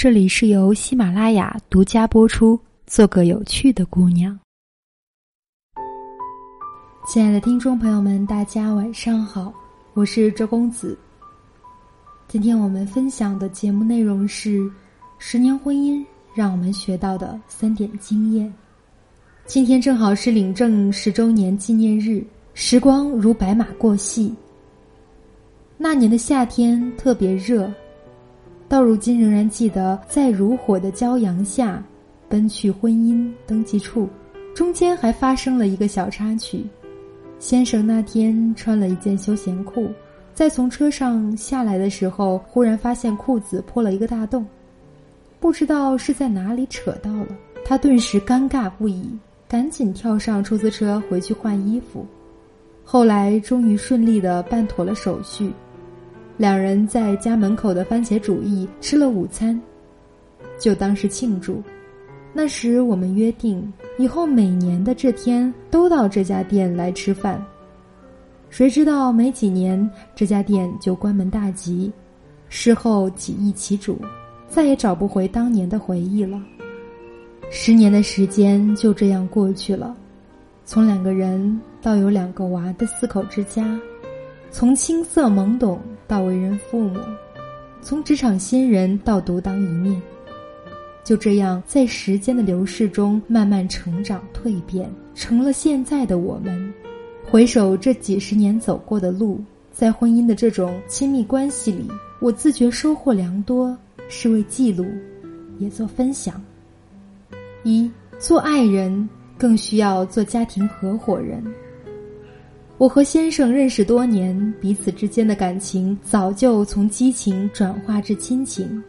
这里是由喜马拉雅独家播出。做个有趣的姑娘。亲爱的听众朋友们，大家晚上好，我是周公子。今天我们分享的节目内容是：十年婚姻让我们学到的三点经验。今天正好是领证十周年纪念日，时光如白马过隙。那年的夏天特别热。到如今仍然记得，在如火的骄阳下，奔去婚姻登记处，中间还发生了一个小插曲。先生那天穿了一件休闲裤，在从车上下来的时候，忽然发现裤子破了一个大洞，不知道是在哪里扯到了，他顿时尴尬不已，赶紧跳上出租车回去换衣服。后来终于顺利的办妥了手续。两人在家门口的番茄主义吃了午餐，就当是庆祝。那时我们约定，以后每年的这天都到这家店来吃饭。谁知道没几年，这家店就关门大吉。事后几易其主，再也找不回当年的回忆了。十年的时间就这样过去了，从两个人到有两个娃的四口之家。从青涩懵懂到为人父母，从职场新人到独当一面，就这样在时间的流逝中慢慢成长蜕变，成了现在的我们。回首这几十年走过的路，在婚姻的这种亲密关系里，我自觉收获良多，是为记录，也做分享。一做爱人，更需要做家庭合伙人。我和先生认识多年，彼此之间的感情早就从激情转化至亲情。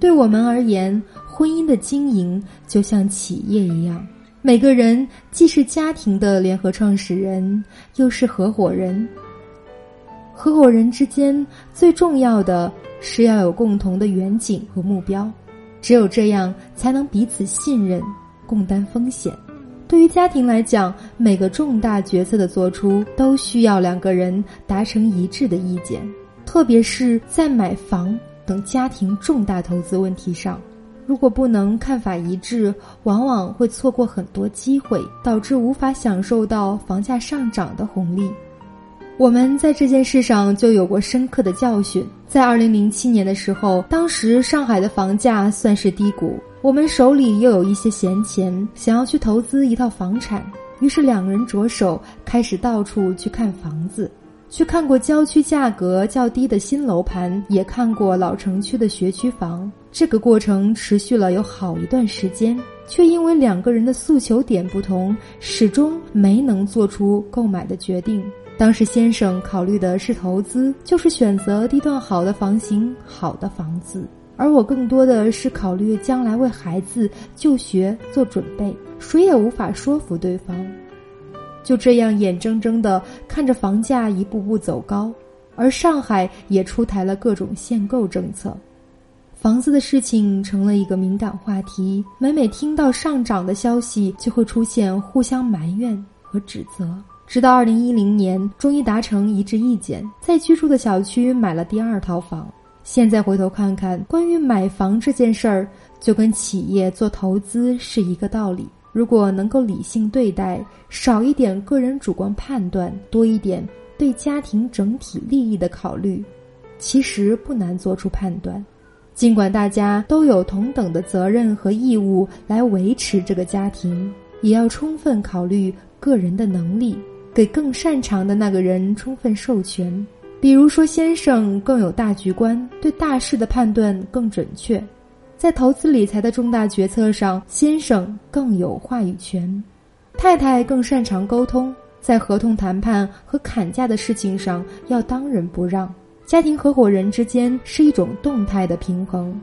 对我们而言，婚姻的经营就像企业一样，每个人既是家庭的联合创始人，又是合伙人。合伙人之间最重要的是要有共同的远景和目标，只有这样，才能彼此信任，共担风险。对于家庭来讲，每个重大决策的做出都需要两个人达成一致的意见，特别是在买房等家庭重大投资问题上，如果不能看法一致，往往会错过很多机会，导致无法享受到房价上涨的红利。我们在这件事上就有过深刻的教训。在二零零七年的时候，当时上海的房价算是低谷。我们手里又有一些闲钱，想要去投资一套房产，于是两人着手开始到处去看房子，去看过郊区价格较低的新楼盘，也看过老城区的学区房。这个过程持续了有好一段时间，却因为两个人的诉求点不同，始终没能做出购买的决定。当时先生考虑的是投资，就是选择地段好的房型、好的房子。而我更多的是考虑将来为孩子就学做准备，谁也无法说服对方。就这样眼睁睁的看着房价一步步走高，而上海也出台了各种限购政策，房子的事情成了一个敏感话题。每每听到上涨的消息，就会出现互相埋怨和指责。直到二零一零年，终于达成一致意见，在居住的小区买了第二套房。现在回头看看，关于买房这件事儿，就跟企业做投资是一个道理。如果能够理性对待，少一点个人主观判断，多一点对家庭整体利益的考虑，其实不难做出判断。尽管大家都有同等的责任和义务来维持这个家庭，也要充分考虑个人的能力，给更擅长的那个人充分授权。比如说，先生更有大局观，对大事的判断更准确，在投资理财的重大决策上，先生更有话语权；太太更擅长沟通，在合同谈判和砍价的事情上要当仁不让。家庭合伙人之间是一种动态的平衡，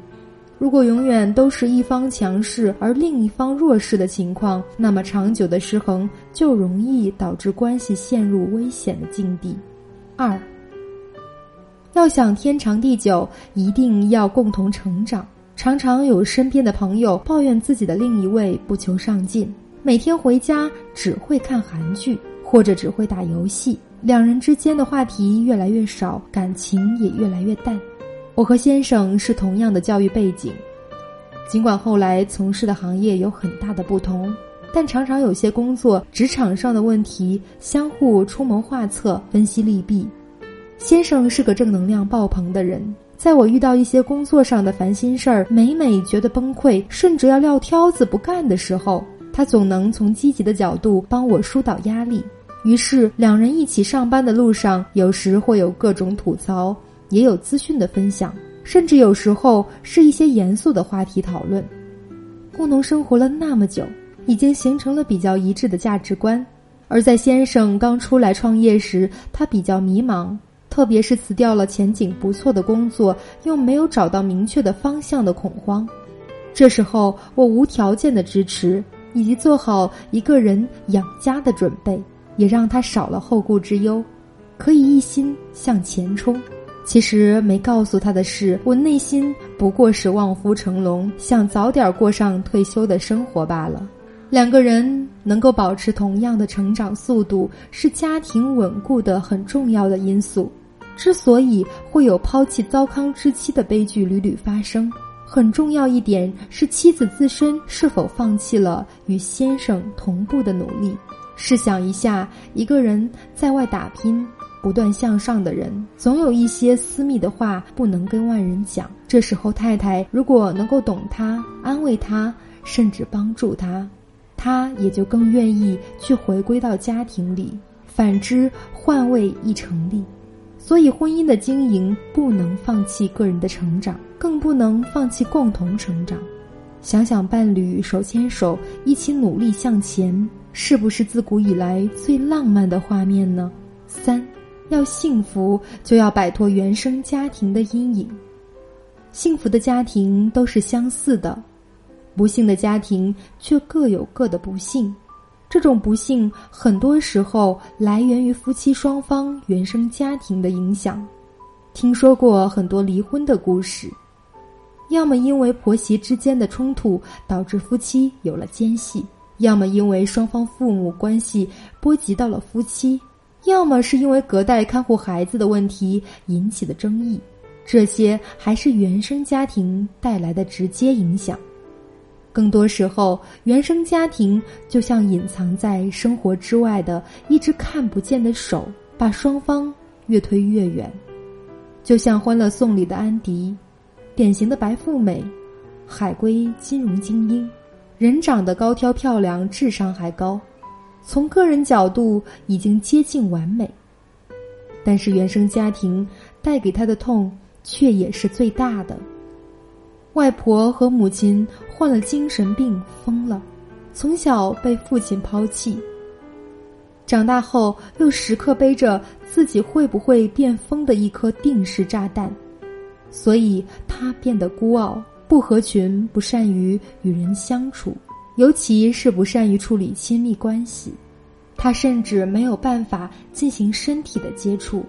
如果永远都是一方强势而另一方弱势的情况，那么长久的失衡就容易导致关系陷入危险的境地。二。要想天长地久，一定要共同成长。常常有身边的朋友抱怨自己的另一位不求上进，每天回家只会看韩剧或者只会打游戏，两人之间的话题越来越少，感情也越来越淡。我和先生是同样的教育背景，尽管后来从事的行业有很大的不同，但常常有些工作、职场上的问题相互出谋划策，分析利弊。先生是个正能量爆棚的人，在我遇到一些工作上的烦心事儿，每每觉得崩溃，甚至要撂挑子不干的时候，他总能从积极的角度帮我疏导压力。于是，两人一起上班的路上，有时会有各种吐槽，也有资讯的分享。甚至有时候是一些严肃的话题讨论，共同生活了那么久，已经形成了比较一致的价值观。而在先生刚出来创业时，他比较迷茫，特别是辞掉了前景不错的工作，又没有找到明确的方向的恐慌。这时候，我无条件的支持，以及做好一个人养家的准备，也让他少了后顾之忧，可以一心向前冲。其实没告诉他的是，我内心不过是望夫成龙，想早点过上退休的生活罢了。两个人能够保持同样的成长速度，是家庭稳固的很重要的因素。之所以会有抛弃糟糠之妻的悲剧屡屡发生，很重要一点是妻子自身是否放弃了与先生同步的努力。试想一下，一个人在外打拼。不断向上的人，总有一些私密的话不能跟外人讲。这时候，太太如果能够懂他、安慰他，甚至帮助他，他也就更愿意去回归到家庭里。反之，换位亦成立。所以，婚姻的经营不能放弃个人的成长，更不能放弃共同成长。想想伴侣手牵手一起努力向前，是不是自古以来最浪漫的画面呢？三。要幸福，就要摆脱原生家庭的阴影。幸福的家庭都是相似的，不幸的家庭却各有各的不幸。这种不幸很多时候来源于夫妻双方原生家庭的影响。听说过很多离婚的故事，要么因为婆媳之间的冲突导致夫妻有了间隙，要么因为双方父母关系波及到了夫妻。要么是因为隔代看护孩子的问题引起的争议，这些还是原生家庭带来的直接影响。更多时候，原生家庭就像隐藏在生活之外的一只看不见的手，把双方越推越远。就像《欢乐颂》里的安迪，典型的白富美，海归金融精英，人长得高挑漂亮，智商还高。从个人角度已经接近完美，但是原生家庭带给他的痛却也是最大的。外婆和母亲患了精神病，疯了，从小被父亲抛弃，长大后又时刻背着自己会不会变疯的一颗定时炸弹，所以他变得孤傲、不合群、不善于与人相处。尤其是不善于处理亲密关系，他甚至没有办法进行身体的接触。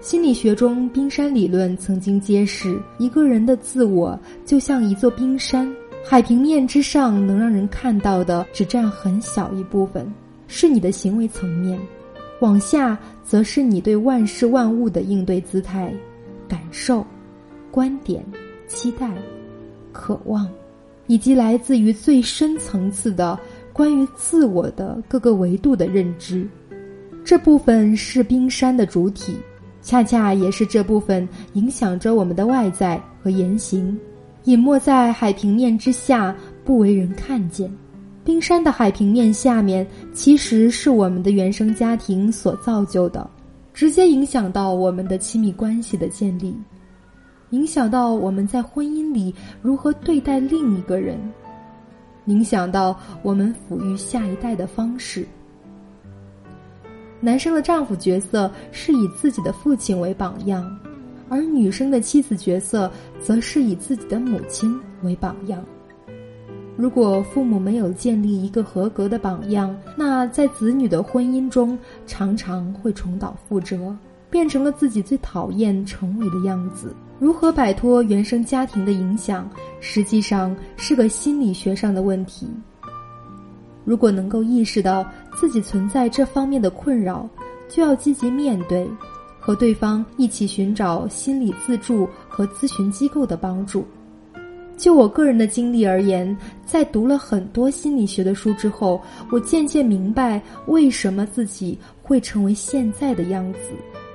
心理学中冰山理论曾经揭示，一个人的自我就像一座冰山，海平面之上能让人看到的只占很小一部分，是你的行为层面；往下则是你对万事万物的应对姿态、感受、观点、期待、渴望。以及来自于最深层次的关于自我的各个维度的认知，这部分是冰山的主体，恰恰也是这部分影响着我们的外在和言行，隐没在海平面之下，不为人看见。冰山的海平面下面，其实是我们的原生家庭所造就的，直接影响到我们的亲密关系的建立。影响到我们在婚姻里如何对待另一个人，影响到我们抚育下一代的方式。男生的丈夫角色是以自己的父亲为榜样，而女生的妻子角色则是以自己的母亲为榜样。如果父母没有建立一个合格的榜样，那在子女的婚姻中常常会重蹈覆辙。变成了自己最讨厌成为的样子。如何摆脱原生家庭的影响，实际上是个心理学上的问题。如果能够意识到自己存在这方面的困扰，就要积极面对，和对方一起寻找心理自助和咨询机构的帮助。就我个人的经历而言，在读了很多心理学的书之后，我渐渐明白为什么自己会成为现在的样子，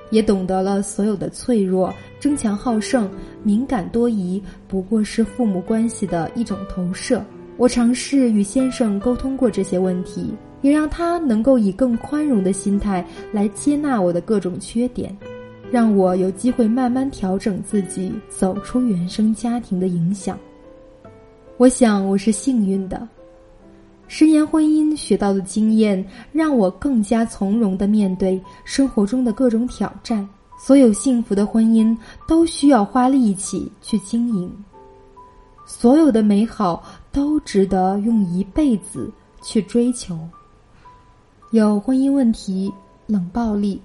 也懂得了所有的脆弱、争强好胜、敏感多疑，不过是父母关系的一种投射。我尝试与先生沟通过这些问题，也让他能够以更宽容的心态来接纳我的各种缺点。让我有机会慢慢调整自己，走出原生家庭的影响。我想我是幸运的，十年婚姻学到的经验，让我更加从容的面对生活中的各种挑战。所有幸福的婚姻都需要花力气去经营，所有的美好都值得用一辈子去追求。有婚姻问题、冷暴力、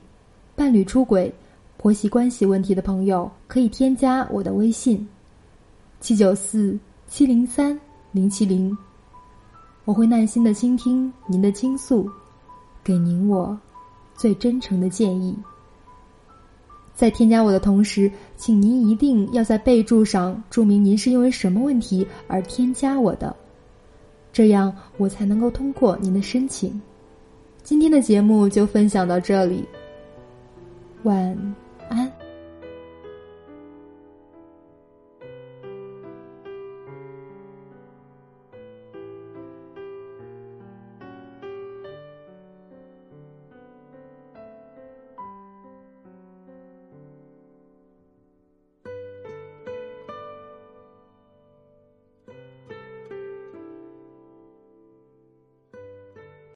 伴侣出轨。婆媳关系问题的朋友可以添加我的微信：七九四七零三零七零，我会耐心的倾听您的倾诉，给您我最真诚的建议。在添加我的同时，请您一定要在备注上注明您是因为什么问题而添加我的，这样我才能够通过您的申请。今天的节目就分享到这里，晚安。